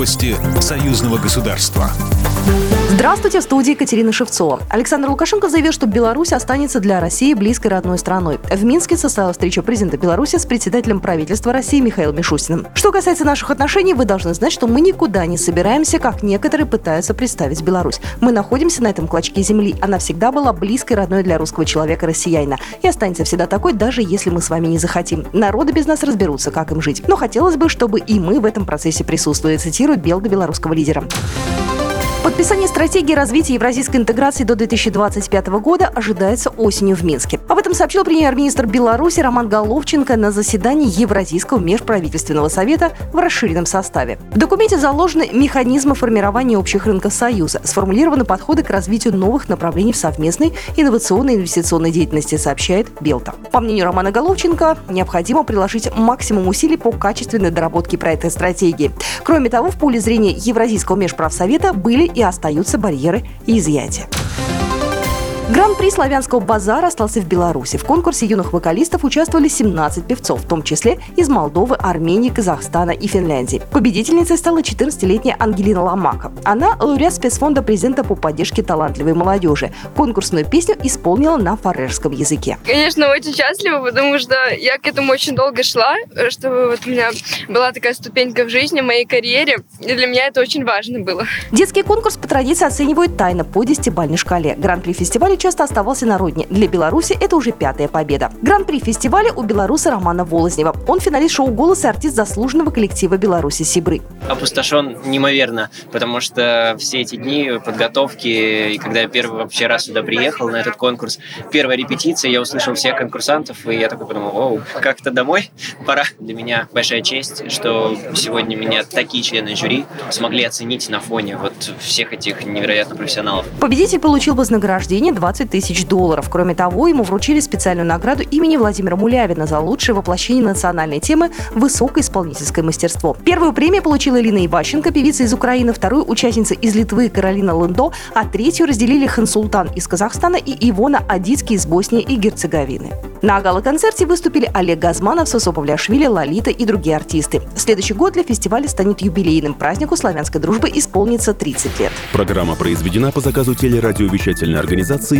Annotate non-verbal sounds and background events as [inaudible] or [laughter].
Новости союзного государства. Здравствуйте, в студии Екатерина Шевцова. Александр Лукашенко заявил, что Беларусь останется для России близкой родной страной. В Минске состоялась встреча президента Беларуси с председателем правительства России Михаилом Мишустиным. Что касается наших отношений, вы должны знать, что мы никуда не собираемся, как некоторые пытаются представить Беларусь. Мы находимся на этом клочке земли. Она всегда была близкой родной для русского человека россиянина. И останется всегда такой, даже если мы с вами не захотим. Народы без нас разберутся, как им жить. Но хотелось бы, чтобы и мы в этом процессе присутствовали, цитирует Белга белорусского лидера. Подписание стратегии развития евразийской интеграции до 2025 года ожидается осенью в Минске. Об этом сообщил премьер-министр Беларуси Роман Головченко на заседании Евразийского межправительственного совета в расширенном составе. В документе заложены механизмы формирования общих рынков Союза, сформулированы подходы к развитию новых направлений в совместной инновационной инвестиционной деятельности, сообщает Белта. По мнению Романа Головченко, необходимо приложить максимум усилий по качественной доработке проекта стратегии. Кроме того, в поле зрения Евразийского межправсовета были и остаются барьеры и изъятия. Гран-при славянского базара остался в Беларуси. В конкурсе юных вокалистов участвовали 17 певцов, в том числе из Молдовы, Армении, Казахстана и Финляндии. Победительницей стала 14-летняя Ангелина Ломака. Она лауреат спецфонда президента по поддержке талантливой молодежи. Конкурсную песню исполнила на фарерском языке. Конечно, очень счастлива, потому что я к этому очень долго шла, чтобы вот у меня была такая ступенька в жизни, в моей карьере, и для меня это очень важно было. Детский конкурс по традиции оценивают тайно по десятибальной шкале. Гран-при фестиваля часто оставался на родине. Для Беларуси это уже пятая победа. Гран-при фестиваля у белоруса Романа Волознева. Он финалист шоу «Голос» и артист заслуженного коллектива Беларуси «Сибры». Опустошен неимоверно, потому что все эти дни подготовки, и когда я первый вообще раз сюда приехал на этот конкурс, первая репетиция, я услышал всех конкурсантов, и я такой подумал, оу, как-то домой [laughs] пора. Для меня большая честь, что сегодня меня такие члены жюри смогли оценить на фоне вот всех этих невероятно профессионалов. Победитель получил вознаграждение 20 20 тысяч долларов. Кроме того, ему вручили специальную награду имени Владимира Мулявина за лучшее воплощение национальной темы «Высокое исполнительское мастерство». Первую премию получила Ирина Иващенко, певица из Украины, вторую – участница из Литвы Каролина Лындо, а третью разделили Хансултан из Казахстана и Ивона Адицки из Боснии и Герцеговины. На гала-концерте выступили Олег Газманов, Сосо Павляшвили, Лолита и другие артисты. Следующий год для фестиваля станет юбилейным. Празднику славянской дружбы исполнится 30 лет. Программа произведена по заказу телерадиовещательной организации